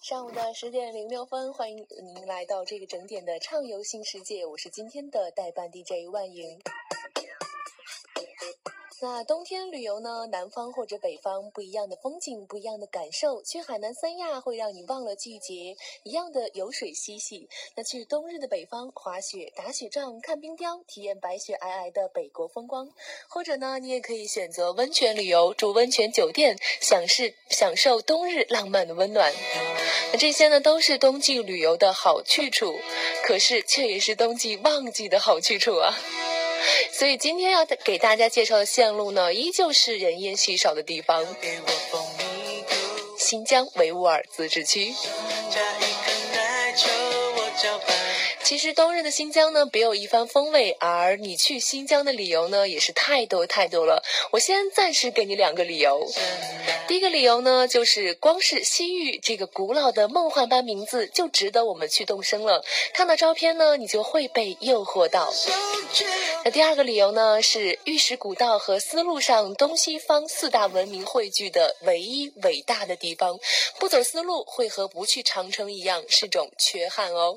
上午的十点零六分，欢迎您来到这个整点的畅游新世界，我是今天的代班 DJ 万莹。那冬天旅游呢？南方或者北方不一样的风景，不一样的感受。去海南三亚会让你忘了季节，一样的游水嬉戏。那去冬日的北方滑雪、打雪仗、看冰雕，体验白雪皑皑的北国风光。或者呢，你也可以选择温泉旅游，住温泉酒店，享受享受冬日浪漫的温暖。那这些呢，都是冬季旅游的好去处，可是却也是冬季旺季的好去处啊。所以今天要给大家介绍的线路呢，依旧是人烟稀少的地方——新疆维吾尔自治区。其实冬日的新疆呢，别有一番风味，而你去新疆的理由呢，也是太多太多了。我先暂时给你两个理由。第一个理由呢，就是光是西域这个古老的梦幻般名字，就值得我们去动身了。看到照片呢，你就会被诱惑到。那第二个理由呢，是玉石古道和丝路上东西方四大文明汇聚的唯一伟大的地方。不走丝路，会和不去长城一样，是种缺憾哦。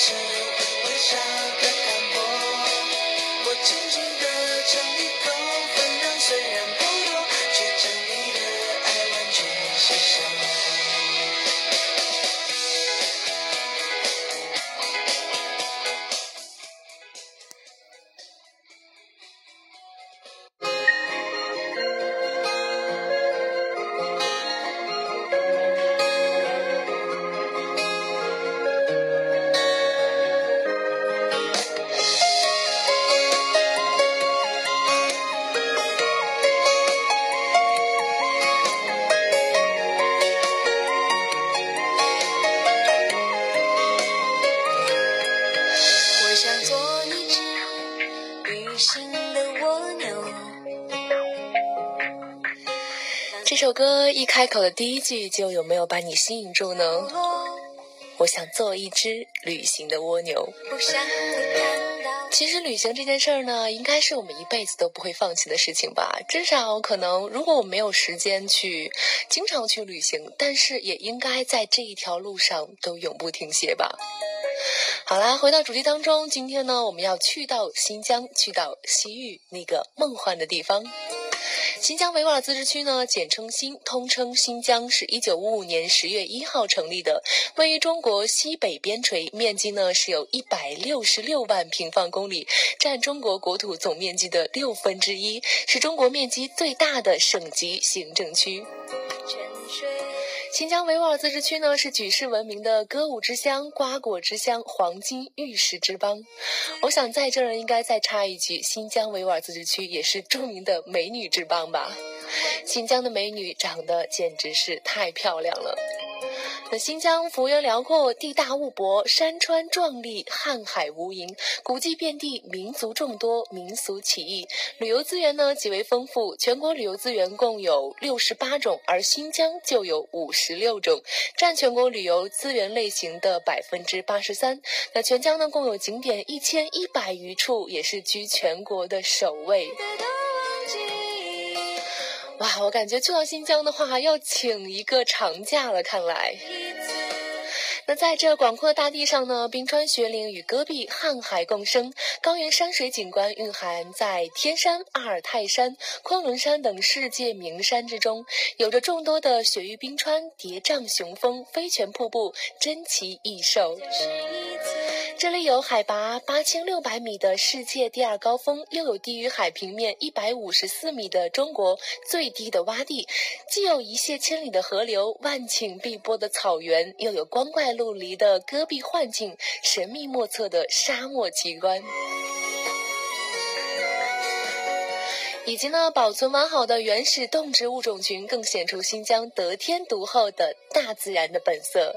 只有微笑的看我我轻轻的这首歌一开口的第一句就有没有把你吸引住呢？我想做一只旅行的蜗牛。其实旅行这件事儿呢，应该是我们一辈子都不会放弃的事情吧。至少可能，如果我没有时间去经常去旅行，但是也应该在这一条路上都永不停歇吧。好啦，回到主题当中，今天呢，我们要去到新疆，去到西域那个梦幻的地方。新疆维吾尔自治区呢，简称新，通称新疆，是一九五五年十月一号成立的，位于中国西北边陲，面积呢是有一百六十六万平方公里，占中国国土总面积的六分之一，是中国面积最大的省级行政区。新疆维吾尔自治区呢，是举世闻名的歌舞之乡、瓜果之乡、黄金玉石之邦。我想在这儿应该再插一句，新疆维吾尔自治区也是著名的美女之邦吧？新疆的美女长得简直是太漂亮了。那新疆幅员辽阔，地大物博，山川壮丽，瀚海无垠，古迹遍地，民族众多，民俗奇异，旅游资源呢极为丰富。全国旅游资源共有六十八种，而新疆就有五十六种，占全国旅游资源类型的百分之八十三。那全疆呢共有景点一千一百余处，也是居全国的首位。哇，我感觉去到新疆的话，要请一个长假了。看来，那在这广阔的大地上呢，冰川雪岭与戈壁瀚海共生，高原山水景观蕴含在天山、阿尔泰山、昆仑山等世界名山之中，有着众多的雪域冰川、叠嶂雄峰、飞泉瀑布，珍奇异兽。这里有海拔八千六百米的世界第二高峰，又有低于海平面一百五十四米的中国最低的洼地，既有一泻千里的河流、万顷碧波的草原，又有光怪陆离的戈壁幻境、神秘莫测的沙漠奇观。以及呢保存完好的原始动植物种群，更显出新疆得天独厚的大自然的本色。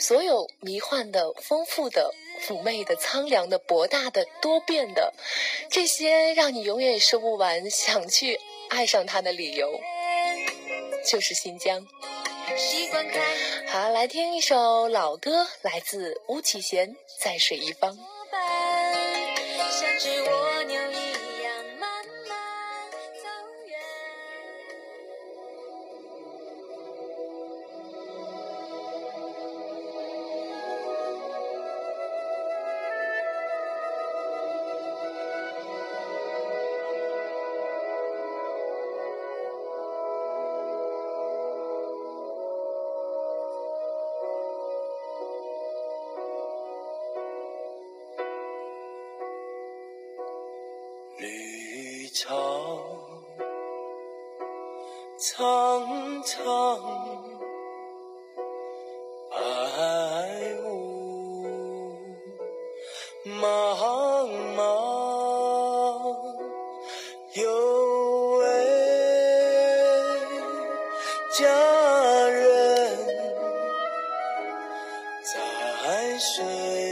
所有迷幻的、丰富的、妩媚的、苍凉的、博大的、多变的，这些让你永远说不完想去爱上它的理由，就是新疆。好，来听一首老歌，来自巫启贤，《在水一方》。草苍苍，白雾茫茫，有位佳人在水。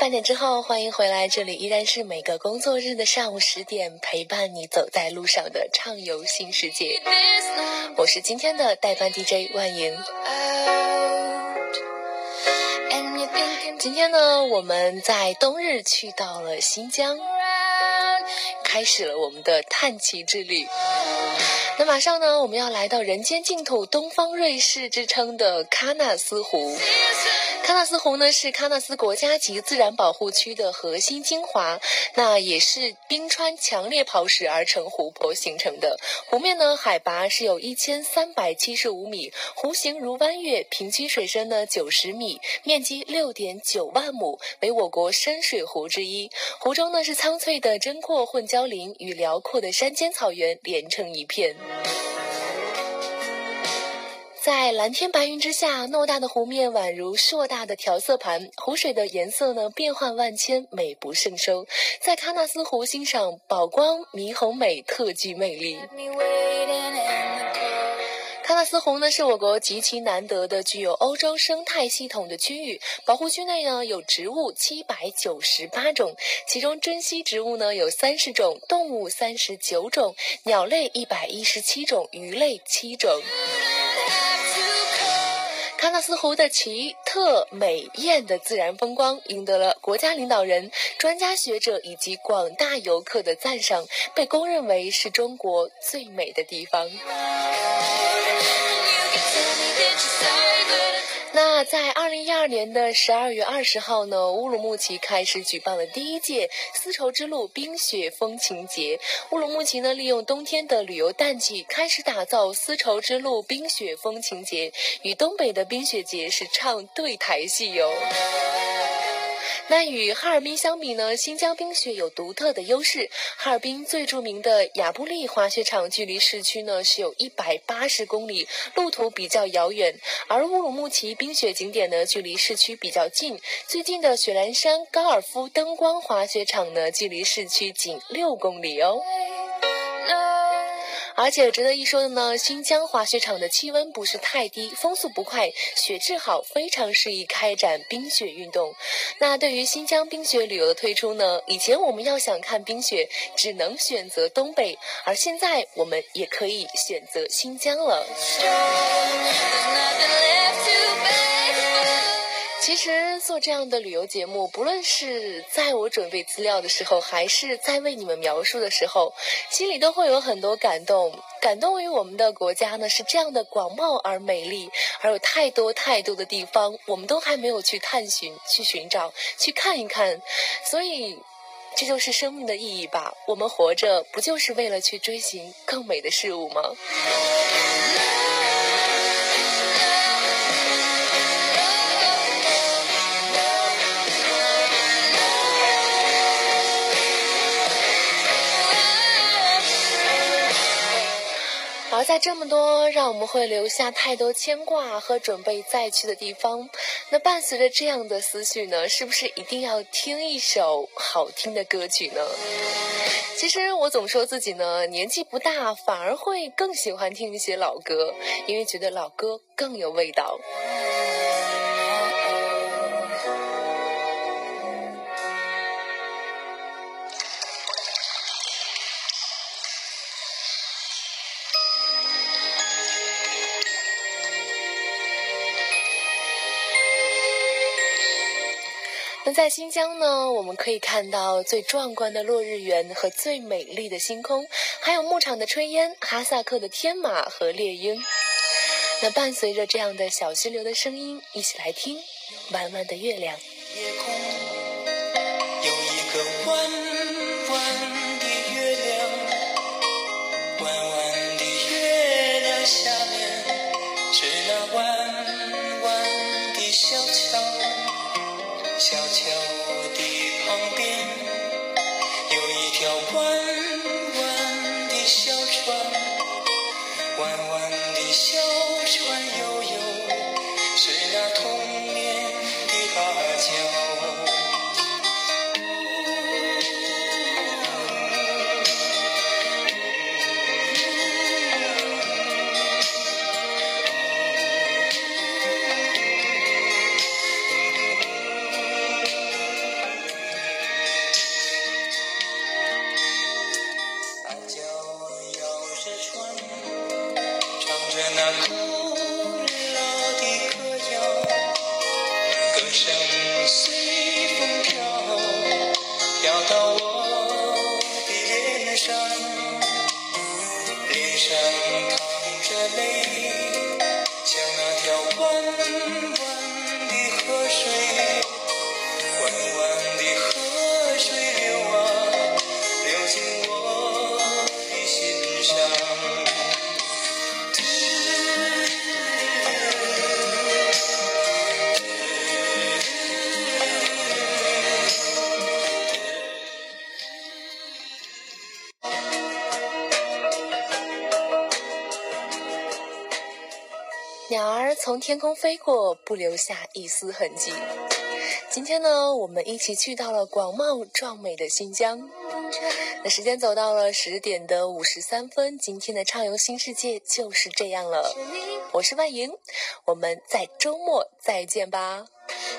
半点之后，欢迎回来，这里依然是每个工作日的上午十点，陪伴你走在路上的畅游新世界。我是今天的代班 DJ 万莹。今天呢，我们在冬日去到了新疆，开始了我们的探奇之旅。那马上呢，我们要来到人间净土、东方瑞士之称的喀纳斯湖。喀纳斯湖呢是喀纳斯国家级自然保护区的核心精华，那也是冰川强烈刨蚀而成湖泊形成的。湖面呢海拔是有一千三百七十五米，湖形如弯月，平均水深呢九十米，面积六点九万亩，为我国深水湖之一。湖中呢是苍翠的针阔混交林与辽阔的山间草原连成一片。在蓝天白云之下，偌大的湖面宛如硕大的调色盘，湖水的颜色呢变幻万千，美不胜收。在喀纳斯湖欣赏宝光霓虹美，特具魅力。喀纳斯湖呢是我国极其难得的具有欧洲生态系统的区域，保护区内呢有植物七百九十八种，其中珍稀植物呢有三十种，动物三十九种，鸟类一百一十七种，鱼类七种。喀纳斯湖的奇特美艳的自然风光，赢得了国家领导人、专家学者以及广大游客的赞赏，被公认为是中国最美的地方。在二零一二年的十二月二十号呢，乌鲁木齐开始举办了第一届丝绸之路冰雪风情节。乌鲁木齐呢，利用冬天的旅游淡季，开始打造丝绸之路冰雪风情节，与东北的冰雪节是唱对台戏哟。那与哈尔滨相比呢，新疆冰雪有独特的优势。哈尔滨最著名的亚布力滑雪场距离市区呢是有一百八十公里，路途比较遥远。而乌鲁木齐冰雪景点呢距离市区比较近，最近的雪兰山高尔夫灯光滑雪场呢距离市区仅六公里哦。而且值得一说的呢，新疆滑雪场的气温不是太低，风速不快，雪质好，非常适宜开展冰雪运动。那对于新疆冰雪旅游的推出呢，以前我们要想看冰雪，只能选择东北，而现在我们也可以选择新疆了。其实做这样的旅游节目，不论是在我准备资料的时候，还是在为你们描述的时候，心里都会有很多感动。感动于我们的国家呢是这样的广袤而美丽，而有太多太多的地方，我们都还没有去探寻、去寻找、去看一看。所以，这就是生命的意义吧。我们活着，不就是为了去追寻更美的事物吗？而在这么多让我们会留下太多牵挂和准备再去的地方，那伴随着这样的思绪呢，是不是一定要听一首好听的歌曲呢？其实我总说自己呢年纪不大，反而会更喜欢听一些老歌，因为觉得老歌更有味道。在新疆呢，我们可以看到最壮观的落日圆和最美丽的星空，还有牧场的炊烟、哈萨克的天马和猎鹰。那伴随着这样的小溪流的声音，一起来听《弯弯的月亮》。夜空有一个弯弯小乖像那条弯鸟儿从天空飞过，不留下一丝痕迹。今天呢，我们一起去到了广袤壮美的新疆。那时间走到了十点的五十三分，今天的畅游新世界就是这样了。我是万莹，我们在周末再见吧。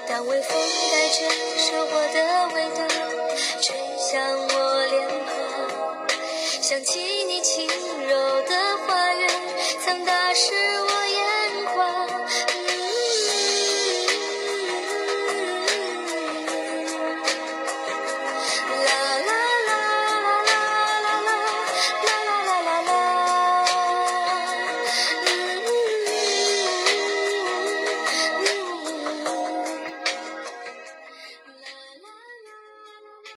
当微风带着收获的味道吹向我，想起你轻柔的话语，曾打湿我眼眶。